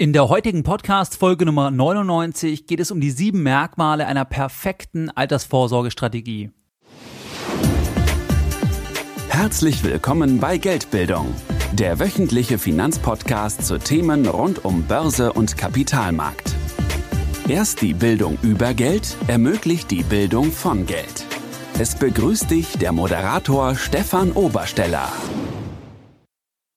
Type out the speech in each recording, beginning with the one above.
In der heutigen Podcast-Folge Nummer 99 geht es um die sieben Merkmale einer perfekten Altersvorsorgestrategie. Herzlich willkommen bei Geldbildung, der wöchentliche Finanzpodcast zu Themen rund um Börse und Kapitalmarkt. Erst die Bildung über Geld ermöglicht die Bildung von Geld. Es begrüßt dich der Moderator Stefan Obersteller.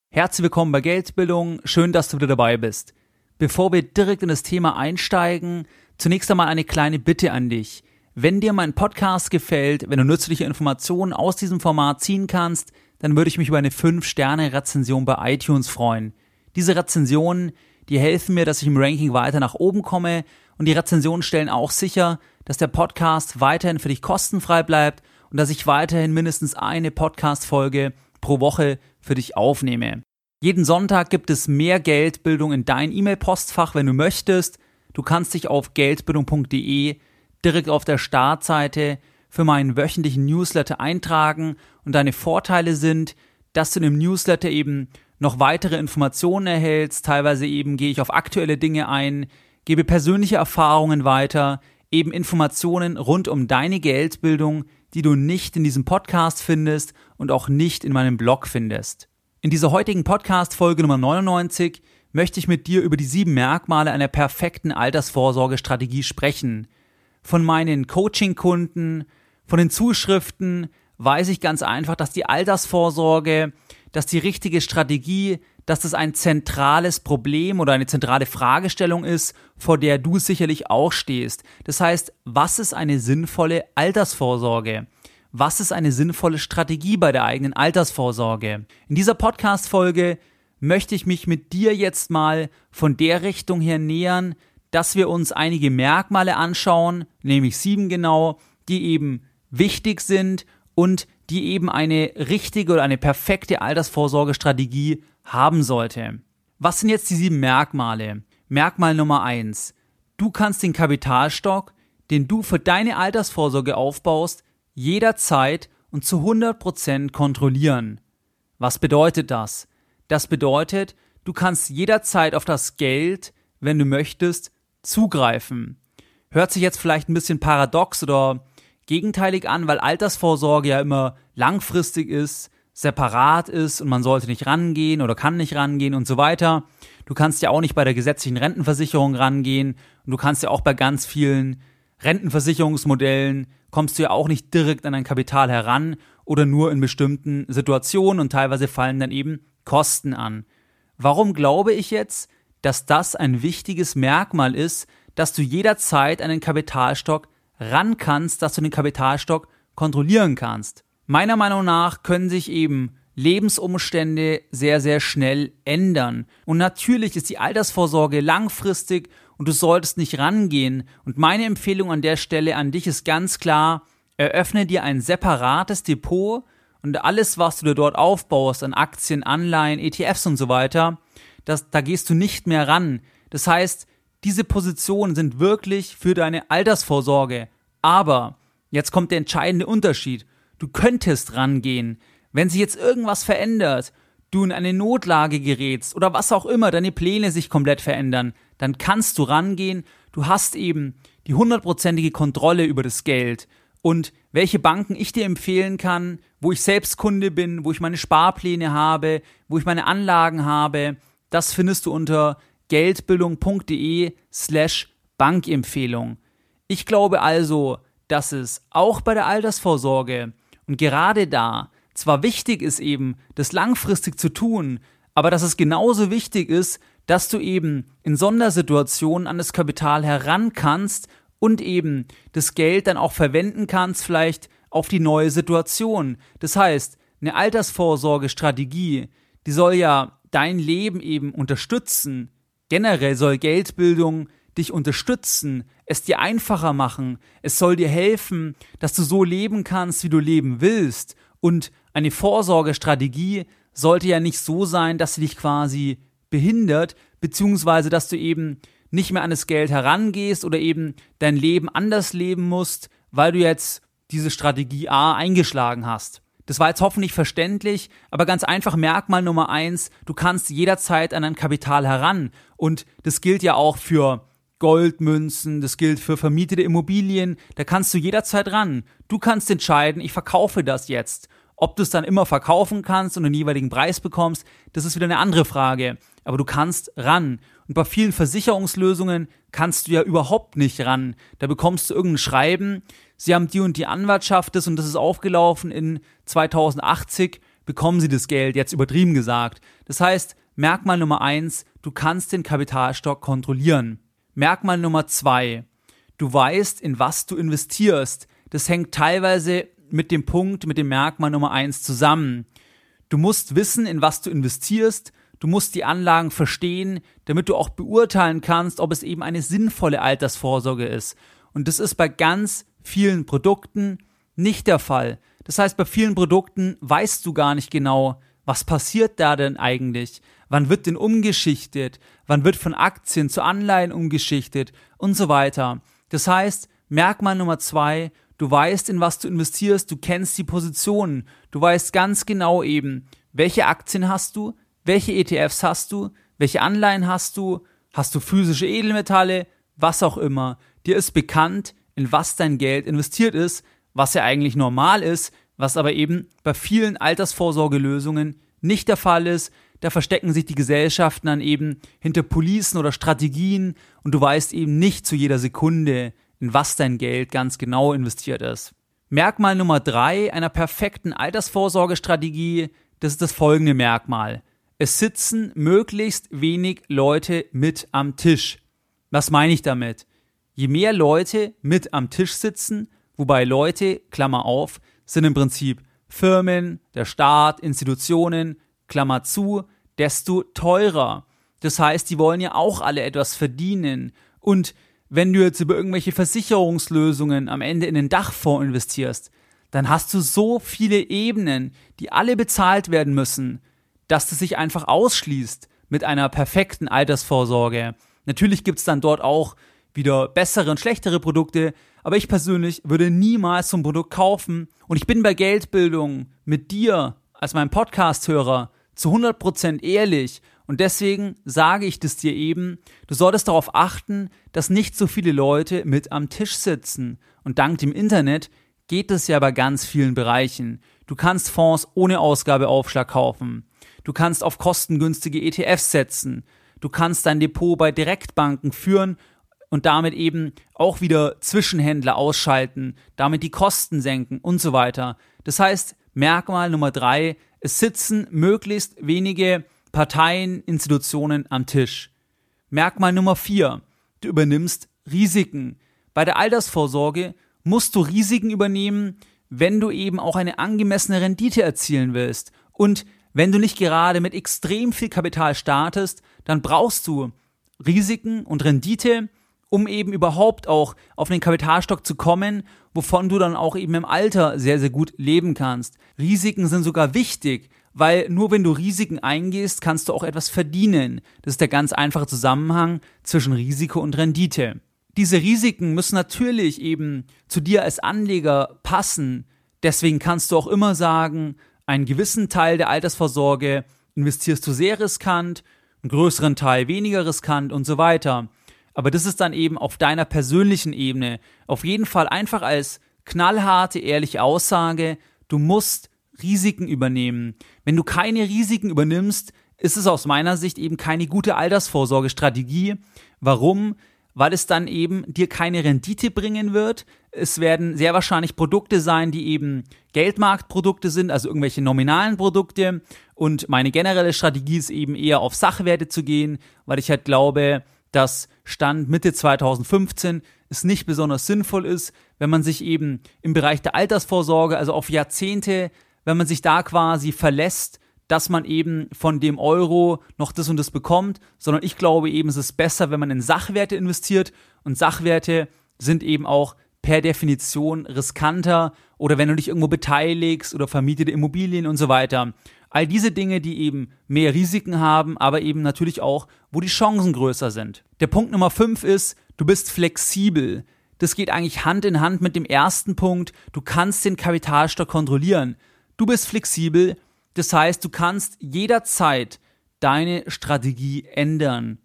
Herzlich willkommen bei Geldbildung, schön, dass du wieder dabei bist. Bevor wir direkt in das Thema einsteigen, zunächst einmal eine kleine Bitte an dich. Wenn dir mein Podcast gefällt, wenn du nützliche Informationen aus diesem Format ziehen kannst, dann würde ich mich über eine 5-Sterne-Rezension bei iTunes freuen. Diese Rezensionen, die helfen mir, dass ich im Ranking weiter nach oben komme und die Rezensionen stellen auch sicher, dass der Podcast weiterhin für dich kostenfrei bleibt und dass ich weiterhin mindestens eine Podcast-Folge pro Woche für dich aufnehme. Jeden Sonntag gibt es mehr Geldbildung in dein E-Mail-Postfach, wenn du möchtest. Du kannst dich auf geldbildung.de direkt auf der Startseite für meinen wöchentlichen Newsletter eintragen und deine Vorteile sind, dass du in dem Newsletter eben noch weitere Informationen erhältst, teilweise eben gehe ich auf aktuelle Dinge ein, gebe persönliche Erfahrungen weiter, eben Informationen rund um deine Geldbildung, die du nicht in diesem Podcast findest und auch nicht in meinem Blog findest. In dieser heutigen Podcast-Folge Nummer 99 möchte ich mit dir über die sieben Merkmale einer perfekten Altersvorsorgestrategie sprechen. Von meinen Coaching-Kunden, von den Zuschriften weiß ich ganz einfach, dass die Altersvorsorge, dass die richtige Strategie, dass das ein zentrales Problem oder eine zentrale Fragestellung ist, vor der du sicherlich auch stehst. Das heißt, was ist eine sinnvolle Altersvorsorge? Was ist eine sinnvolle Strategie bei der eigenen Altersvorsorge. In dieser Podcast-Folge möchte ich mich mit dir jetzt mal von der Richtung her nähern, dass wir uns einige Merkmale anschauen, nämlich sieben genau, die eben wichtig sind und die eben eine richtige oder eine perfekte Altersvorsorgestrategie haben sollte. Was sind jetzt die sieben Merkmale? Merkmal Nummer eins: Du kannst den Kapitalstock, den du für deine Altersvorsorge aufbaust, jederzeit und zu 100% kontrollieren. Was bedeutet das? Das bedeutet, du kannst jederzeit auf das Geld, wenn du möchtest, zugreifen. Hört sich jetzt vielleicht ein bisschen paradox oder gegenteilig an, weil Altersvorsorge ja immer langfristig ist, separat ist und man sollte nicht rangehen oder kann nicht rangehen und so weiter. Du kannst ja auch nicht bei der gesetzlichen Rentenversicherung rangehen und du kannst ja auch bei ganz vielen Rentenversicherungsmodellen kommst du ja auch nicht direkt an dein Kapital heran oder nur in bestimmten Situationen und teilweise fallen dann eben Kosten an. Warum glaube ich jetzt, dass das ein wichtiges Merkmal ist, dass du jederzeit an den Kapitalstock ran kannst, dass du den Kapitalstock kontrollieren kannst? Meiner Meinung nach können sich eben Lebensumstände sehr, sehr schnell ändern. Und natürlich ist die Altersvorsorge langfristig und du solltest nicht rangehen. Und meine Empfehlung an der Stelle an dich ist ganz klar, eröffne dir ein separates Depot und alles, was du dir dort aufbaust, an Aktien, Anleihen, ETFs und so weiter, das, da gehst du nicht mehr ran. Das heißt, diese Positionen sind wirklich für deine Altersvorsorge. Aber, jetzt kommt der entscheidende Unterschied. Du könntest rangehen. Wenn sich jetzt irgendwas verändert, du in eine Notlage gerätst oder was auch immer, deine Pläne sich komplett verändern, dann kannst du rangehen. Du hast eben die hundertprozentige Kontrolle über das Geld und welche Banken ich dir empfehlen kann, wo ich selbst Kunde bin, wo ich meine Sparpläne habe, wo ich meine Anlagen habe, das findest du unter geldbildung.de slash Bankempfehlung. Ich glaube also, dass es auch bei der Altersvorsorge und gerade da zwar wichtig ist eben, das langfristig zu tun, aber dass es genauso wichtig ist, dass du eben in Sondersituationen an das Kapital heran kannst und eben das Geld dann auch verwenden kannst, vielleicht auf die neue Situation. Das heißt, eine Altersvorsorgestrategie, die soll ja dein Leben eben unterstützen. Generell soll Geldbildung dich unterstützen, es dir einfacher machen, es soll dir helfen, dass du so leben kannst, wie du leben willst. Und eine Vorsorgestrategie sollte ja nicht so sein, dass sie dich quasi behindert, beziehungsweise dass du eben nicht mehr an das Geld herangehst oder eben dein Leben anders leben musst, weil du jetzt diese Strategie A eingeschlagen hast. Das war jetzt hoffentlich verständlich, aber ganz einfach Merkmal Nummer eins, du kannst jederzeit an dein Kapital heran. Und das gilt ja auch für Goldmünzen, das gilt für vermietete Immobilien, da kannst du jederzeit ran. Du kannst entscheiden, ich verkaufe das jetzt. Ob du es dann immer verkaufen kannst und den jeweiligen Preis bekommst, das ist wieder eine andere Frage. Aber du kannst ran. Und bei vielen Versicherungslösungen kannst du ja überhaupt nicht ran. Da bekommst du irgendein Schreiben, sie haben die und die Anwartschaft und das ist aufgelaufen in 2080, bekommen sie das Geld, jetzt übertrieben gesagt. Das heißt, Merkmal Nummer eins, du kannst den Kapitalstock kontrollieren. Merkmal Nummer zwei, du weißt, in was du investierst. Das hängt teilweise mit dem Punkt, mit dem Merkmal Nummer eins zusammen. Du musst wissen, in was du investierst, du musst die Anlagen verstehen, damit du auch beurteilen kannst, ob es eben eine sinnvolle Altersvorsorge ist. Und das ist bei ganz vielen Produkten nicht der Fall. Das heißt, bei vielen Produkten weißt du gar nicht genau, was passiert da denn eigentlich? Wann wird denn umgeschichtet? Wann wird von Aktien zu Anleihen umgeschichtet? Und so weiter. Das heißt, Merkmal Nummer zwei, du weißt, in was du investierst, du kennst die Positionen, du weißt ganz genau eben, welche Aktien hast du, welche ETFs hast du, welche Anleihen hast du, hast du physische Edelmetalle, was auch immer. Dir ist bekannt, in was dein Geld investiert ist, was ja eigentlich normal ist, was aber eben bei vielen Altersvorsorgelösungen nicht der Fall ist. Da verstecken sich die Gesellschaften dann eben hinter Policen oder Strategien und du weißt eben nicht zu jeder Sekunde, in was dein Geld ganz genau investiert ist. Merkmal Nummer drei einer perfekten Altersvorsorgestrategie, das ist das folgende Merkmal. Es sitzen möglichst wenig Leute mit am Tisch. Was meine ich damit? je mehr Leute mit am Tisch sitzen, wobei Leute, Klammer auf, sind im Prinzip Firmen, der Staat, Institutionen, Klammer zu, desto teurer. Das heißt, die wollen ja auch alle etwas verdienen. Und wenn du jetzt über irgendwelche Versicherungslösungen am Ende in den Dachfonds investierst, dann hast du so viele Ebenen, die alle bezahlt werden müssen, dass das sich einfach ausschließt mit einer perfekten Altersvorsorge. Natürlich gibt es dann dort auch wieder bessere und schlechtere Produkte, aber ich persönlich würde niemals so ein Produkt kaufen und ich bin bei Geldbildung mit dir als meinem Podcast-Hörer zu 100% ehrlich und deswegen sage ich das dir eben, du solltest darauf achten, dass nicht so viele Leute mit am Tisch sitzen und dank dem Internet geht es ja bei ganz vielen Bereichen. Du kannst Fonds ohne Ausgabeaufschlag kaufen. Du kannst auf kostengünstige ETFs setzen. Du kannst dein Depot bei Direktbanken führen und damit eben auch wieder Zwischenhändler ausschalten, damit die Kosten senken und so weiter. Das heißt, Merkmal Nummer drei, es sitzen möglichst wenige Parteien, Institutionen am Tisch. Merkmal Nummer vier, du übernimmst Risiken. Bei der Altersvorsorge musst du Risiken übernehmen, wenn du eben auch eine angemessene Rendite erzielen willst. Und wenn du nicht gerade mit extrem viel Kapital startest, dann brauchst du Risiken und Rendite, um eben überhaupt auch auf den Kapitalstock zu kommen, wovon du dann auch eben im Alter sehr, sehr gut leben kannst. Risiken sind sogar wichtig, weil nur wenn du Risiken eingehst, kannst du auch etwas verdienen. Das ist der ganz einfache Zusammenhang zwischen Risiko und Rendite. Diese Risiken müssen natürlich eben zu dir als Anleger passen. Deswegen kannst du auch immer sagen, einen gewissen Teil der Altersvorsorge investierst du sehr riskant, einen größeren Teil weniger riskant und so weiter. Aber das ist dann eben auf deiner persönlichen Ebene. Auf jeden Fall einfach als knallharte, ehrliche Aussage, du musst Risiken übernehmen. Wenn du keine Risiken übernimmst, ist es aus meiner Sicht eben keine gute Altersvorsorgestrategie. Warum? Weil es dann eben dir keine Rendite bringen wird. Es werden sehr wahrscheinlich Produkte sein, die eben Geldmarktprodukte sind, also irgendwelche nominalen Produkte. Und meine generelle Strategie ist eben eher auf Sachwerte zu gehen, weil ich halt glaube, dass Stand Mitte 2015 es nicht besonders sinnvoll ist, wenn man sich eben im Bereich der Altersvorsorge, also auf Jahrzehnte, wenn man sich da quasi verlässt, dass man eben von dem Euro noch das und das bekommt, sondern ich glaube eben, es ist besser, wenn man in Sachwerte investiert und Sachwerte sind eben auch per Definition riskanter oder wenn du dich irgendwo beteiligst oder vermietete Immobilien und so weiter. All diese Dinge, die eben mehr Risiken haben, aber eben natürlich auch, wo die Chancen größer sind. Der Punkt Nummer 5 ist, du bist flexibel. Das geht eigentlich Hand in Hand mit dem ersten Punkt, du kannst den Kapitalstock kontrollieren. Du bist flexibel, das heißt, du kannst jederzeit deine Strategie ändern.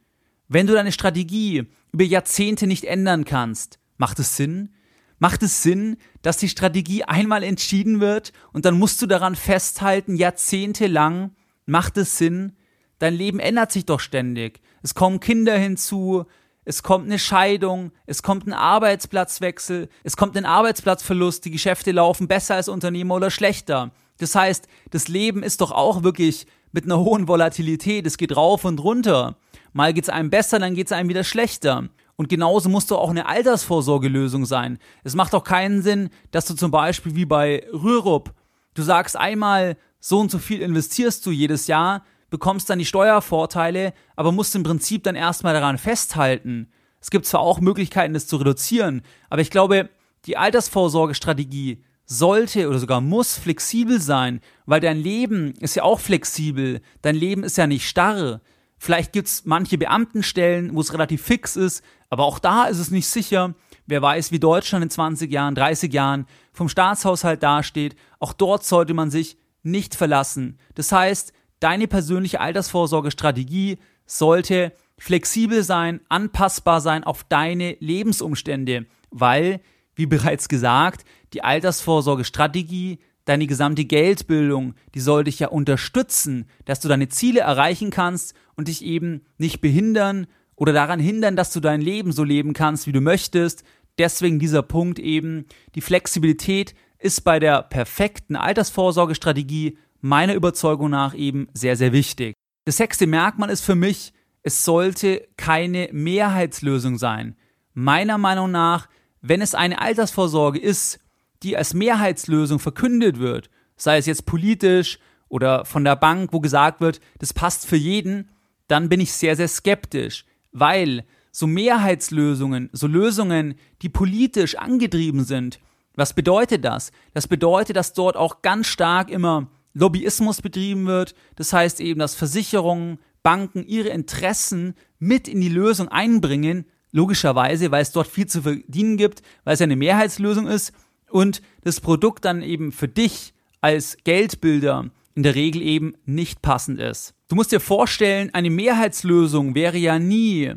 Wenn du deine Strategie über Jahrzehnte nicht ändern kannst, macht es Sinn? Macht es Sinn, dass die Strategie einmal entschieden wird und dann musst du daran festhalten, jahrzehntelang? Macht es Sinn? Dein Leben ändert sich doch ständig. Es kommen Kinder hinzu, es kommt eine Scheidung, es kommt ein Arbeitsplatzwechsel, es kommt ein Arbeitsplatzverlust, die Geschäfte laufen besser als Unternehmer oder schlechter. Das heißt, das Leben ist doch auch wirklich mit einer hohen Volatilität, es geht rauf und runter. Mal geht es einem besser, dann geht es einem wieder schlechter. Und genauso muss doch auch eine Altersvorsorgelösung sein. Es macht doch keinen Sinn, dass du zum Beispiel wie bei Rürup, du sagst einmal, so und so viel investierst du jedes Jahr, bekommst dann die Steuervorteile, aber musst im Prinzip dann erstmal daran festhalten. Es gibt zwar auch Möglichkeiten, das zu reduzieren, aber ich glaube, die Altersvorsorgestrategie sollte oder sogar muss flexibel sein, weil dein Leben ist ja auch flexibel. Dein Leben ist ja nicht starr. Vielleicht gibt es manche Beamtenstellen, wo es relativ fix ist, aber auch da ist es nicht sicher. Wer weiß, wie Deutschland in 20 Jahren, 30 Jahren vom Staatshaushalt dasteht. Auch dort sollte man sich nicht verlassen. Das heißt, deine persönliche Altersvorsorgestrategie sollte flexibel sein, anpassbar sein auf deine Lebensumstände, weil, wie bereits gesagt, die Altersvorsorgestrategie, deine gesamte Geldbildung, die soll dich ja unterstützen, dass du deine Ziele erreichen kannst und dich eben nicht behindern oder daran hindern, dass du dein Leben so leben kannst, wie du möchtest. Deswegen dieser Punkt eben, die Flexibilität ist bei der perfekten Altersvorsorgestrategie meiner Überzeugung nach eben sehr, sehr wichtig. Das sechste Merkmal ist für mich, es sollte keine Mehrheitslösung sein. Meiner Meinung nach, wenn es eine Altersvorsorge ist, die als Mehrheitslösung verkündet wird, sei es jetzt politisch oder von der Bank, wo gesagt wird, das passt für jeden, dann bin ich sehr, sehr skeptisch, weil so Mehrheitslösungen, so Lösungen, die politisch angetrieben sind, was bedeutet das? Das bedeutet, dass dort auch ganz stark immer Lobbyismus betrieben wird. Das heißt eben, dass Versicherungen, Banken ihre Interessen mit in die Lösung einbringen, logischerweise, weil es dort viel zu verdienen gibt, weil es eine Mehrheitslösung ist und das Produkt dann eben für dich als Geldbilder in der Regel eben nicht passend ist. Du musst dir vorstellen, eine Mehrheitslösung wäre ja nie,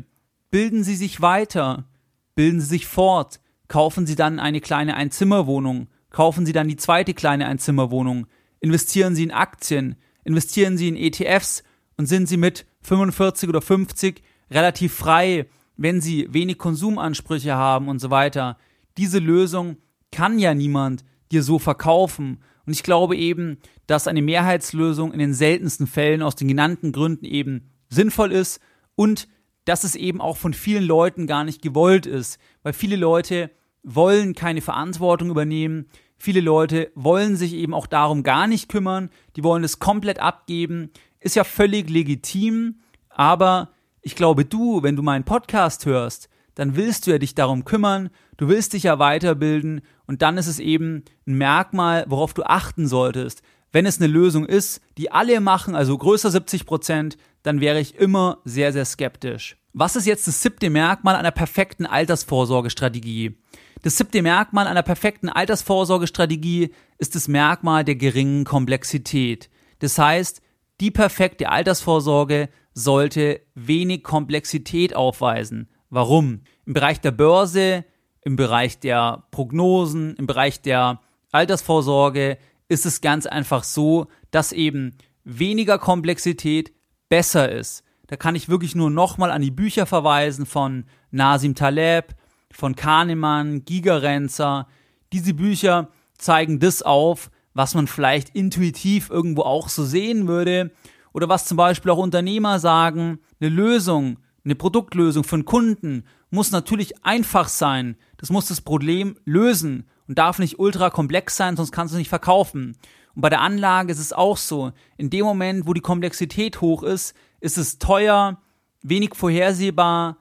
bilden Sie sich weiter, bilden Sie sich fort, kaufen Sie dann eine kleine Einzimmerwohnung, kaufen Sie dann die zweite kleine Einzimmerwohnung, investieren Sie in Aktien, investieren Sie in ETFs und sind Sie mit 45 oder 50 relativ frei, wenn Sie wenig Konsumansprüche haben und so weiter. Diese Lösung kann ja niemand dir so verkaufen. Und ich glaube eben, dass eine Mehrheitslösung in den seltensten Fällen aus den genannten Gründen eben sinnvoll ist und dass es eben auch von vielen Leuten gar nicht gewollt ist, weil viele Leute wollen keine Verantwortung übernehmen, viele Leute wollen sich eben auch darum gar nicht kümmern, die wollen es komplett abgeben, ist ja völlig legitim, aber ich glaube du, wenn du meinen Podcast hörst, dann willst du ja dich darum kümmern, du willst dich ja weiterbilden und dann ist es eben ein Merkmal, worauf du achten solltest. Wenn es eine Lösung ist, die alle machen, also größer 70 Prozent, dann wäre ich immer sehr, sehr skeptisch. Was ist jetzt das siebte Merkmal einer perfekten Altersvorsorgestrategie? Das siebte Merkmal einer perfekten Altersvorsorgestrategie ist das Merkmal der geringen Komplexität. Das heißt, die perfekte Altersvorsorge sollte wenig Komplexität aufweisen. Warum? Im Bereich der Börse, im Bereich der Prognosen, im Bereich der Altersvorsorge ist es ganz einfach so, dass eben weniger Komplexität besser ist. Da kann ich wirklich nur nochmal an die Bücher verweisen von Nasim Taleb, von Kahnemann, Gigerenzer. Diese Bücher zeigen das auf, was man vielleicht intuitiv irgendwo auch so sehen würde. Oder was zum Beispiel auch Unternehmer sagen, eine Lösung eine Produktlösung für einen Kunden muss natürlich einfach sein. Das muss das Problem lösen und darf nicht ultra komplex sein, sonst kannst du es nicht verkaufen. Und bei der Anlage ist es auch so. In dem Moment, wo die Komplexität hoch ist, ist es teuer, wenig vorhersehbar,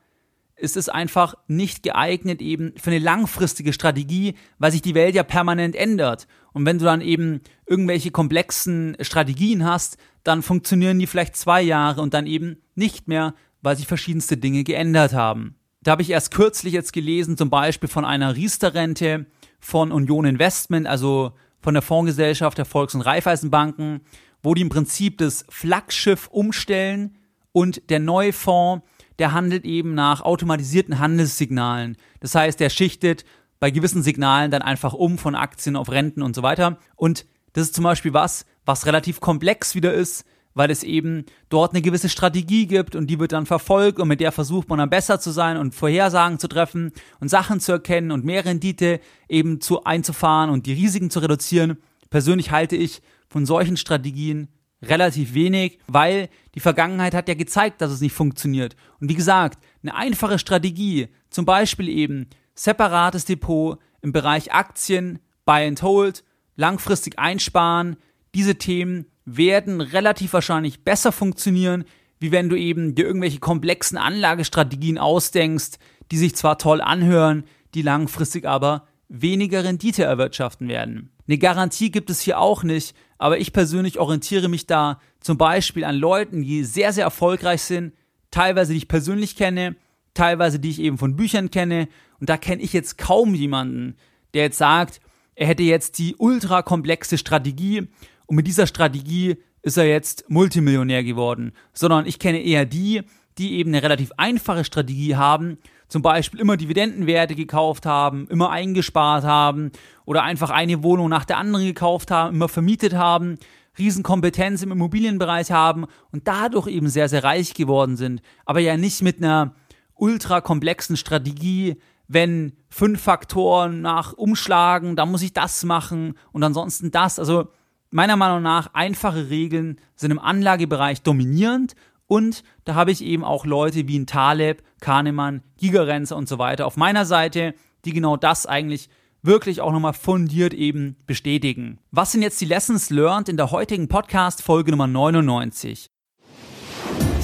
ist es einfach nicht geeignet eben für eine langfristige Strategie, weil sich die Welt ja permanent ändert. Und wenn du dann eben irgendwelche komplexen Strategien hast, dann funktionieren die vielleicht zwei Jahre und dann eben nicht mehr, weil sich verschiedenste Dinge geändert haben. Da habe ich erst kürzlich jetzt gelesen, zum Beispiel von einer Riester-Rente von Union Investment, also von der Fondsgesellschaft der Volks- und Raiffeisenbanken, wo die im Prinzip das Flaggschiff umstellen und der neue Fonds, der handelt eben nach automatisierten Handelssignalen. Das heißt, der schichtet bei gewissen Signalen dann einfach um von Aktien auf Renten und so weiter. Und das ist zum Beispiel was, was relativ komplex wieder ist, weil es eben dort eine gewisse Strategie gibt und die wird dann verfolgt und mit der versucht man dann besser zu sein und Vorhersagen zu treffen und Sachen zu erkennen und mehr Rendite eben zu einzufahren und die Risiken zu reduzieren. Persönlich halte ich von solchen Strategien relativ wenig, weil die Vergangenheit hat ja gezeigt, dass es nicht funktioniert. Und wie gesagt, eine einfache Strategie, zum Beispiel eben separates Depot im Bereich Aktien, Buy and Hold, langfristig einsparen, diese Themen werden relativ wahrscheinlich besser funktionieren, wie wenn du eben dir irgendwelche komplexen Anlagestrategien ausdenkst, die sich zwar toll anhören, die langfristig aber weniger Rendite erwirtschaften werden. Eine Garantie gibt es hier auch nicht, aber ich persönlich orientiere mich da zum Beispiel an Leuten, die sehr, sehr erfolgreich sind, teilweise die ich persönlich kenne, teilweise die ich eben von Büchern kenne und da kenne ich jetzt kaum jemanden, der jetzt sagt, er hätte jetzt die ultra komplexe Strategie und mit dieser Strategie ist er jetzt Multimillionär geworden, sondern ich kenne eher die, die eben eine relativ einfache Strategie haben, zum Beispiel immer Dividendenwerte gekauft haben, immer eingespart haben oder einfach eine Wohnung nach der anderen gekauft haben, immer vermietet haben, Riesenkompetenz im Immobilienbereich haben und dadurch eben sehr, sehr reich geworden sind, aber ja nicht mit einer ultra komplexen Strategie, wenn fünf Faktoren nach umschlagen, dann muss ich das machen und ansonsten das. Also meiner Meinung nach einfache Regeln sind im Anlagebereich dominierend und da habe ich eben auch Leute wie ein Taleb, Kahnemann, Gigerenzer und so weiter auf meiner Seite, die genau das eigentlich wirklich auch nochmal fundiert eben bestätigen. Was sind jetzt die Lessons learned in der heutigen Podcast Folge Nummer 99?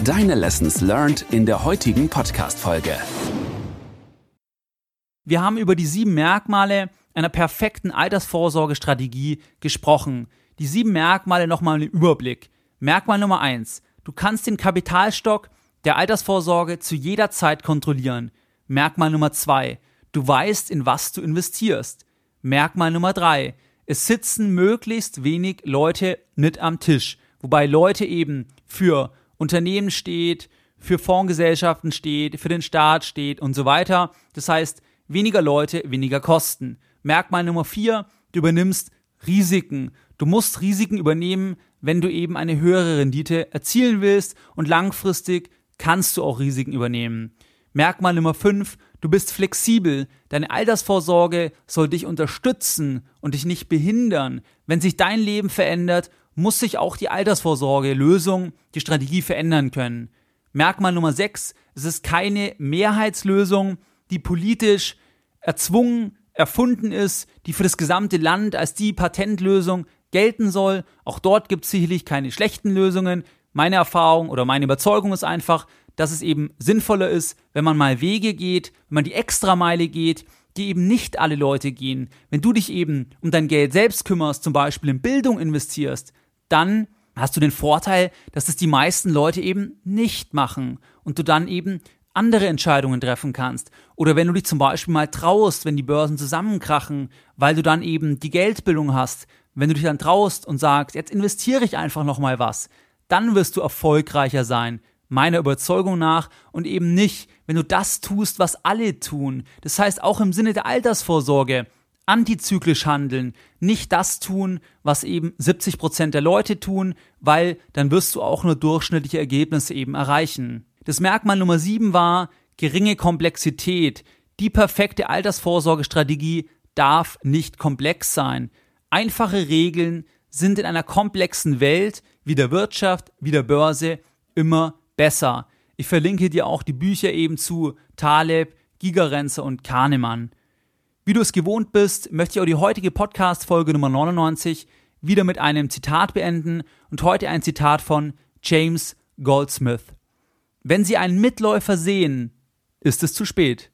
Deine Lessons learned in der heutigen Podcast Folge. Wir haben über die sieben Merkmale einer perfekten Altersvorsorgestrategie gesprochen, die sieben Merkmale nochmal im Überblick. Merkmal Nummer eins: Du kannst den Kapitalstock der Altersvorsorge zu jeder Zeit kontrollieren. Merkmal Nummer zwei: Du weißt, in was du investierst. Merkmal Nummer drei: Es sitzen möglichst wenig Leute mit am Tisch, wobei Leute eben für Unternehmen steht, für Fondsgesellschaften steht, für den Staat steht und so weiter. Das heißt, weniger Leute, weniger Kosten. Merkmal Nummer vier, du übernimmst Risiken. Du musst Risiken übernehmen, wenn du eben eine höhere Rendite erzielen willst und langfristig kannst du auch Risiken übernehmen. Merkmal Nummer 5, du bist flexibel. Deine Altersvorsorge soll dich unterstützen und dich nicht behindern. Wenn sich dein Leben verändert, muss sich auch die Altersvorsorge, Lösung, die Strategie verändern können. Merkmal Nummer 6, es ist keine Mehrheitslösung, die politisch erzwungen erfunden ist, die für das gesamte Land als die Patentlösung gelten soll. Auch dort gibt es sicherlich keine schlechten Lösungen. Meine Erfahrung oder meine Überzeugung ist einfach, dass es eben sinnvoller ist, wenn man mal Wege geht, wenn man die Extrameile geht, die eben nicht alle Leute gehen. Wenn du dich eben um dein Geld selbst kümmerst, zum Beispiel in Bildung investierst, dann hast du den Vorteil, dass es die meisten Leute eben nicht machen und du dann eben andere Entscheidungen treffen kannst. Oder wenn du dich zum Beispiel mal traust, wenn die Börsen zusammenkrachen, weil du dann eben die Geldbildung hast, wenn du dich dann traust und sagst, jetzt investiere ich einfach noch mal was, dann wirst du erfolgreicher sein, meiner Überzeugung nach, und eben nicht, wenn du das tust, was alle tun. Das heißt auch im Sinne der Altersvorsorge, antizyklisch handeln, nicht das tun, was eben 70 Prozent der Leute tun, weil dann wirst du auch nur durchschnittliche Ergebnisse eben erreichen. Das Merkmal Nummer sieben war geringe Komplexität. Die perfekte Altersvorsorgestrategie darf nicht komplex sein. Einfache Regeln sind in einer komplexen Welt wie der Wirtschaft, wie der Börse immer besser. Ich verlinke dir auch die Bücher eben zu Taleb, Gigerenzer und Kahnemann. Wie du es gewohnt bist, möchte ich auch die heutige Podcast-Folge Nummer 99 wieder mit einem Zitat beenden und heute ein Zitat von James Goldsmith. Wenn Sie einen Mitläufer sehen, ist es zu spät.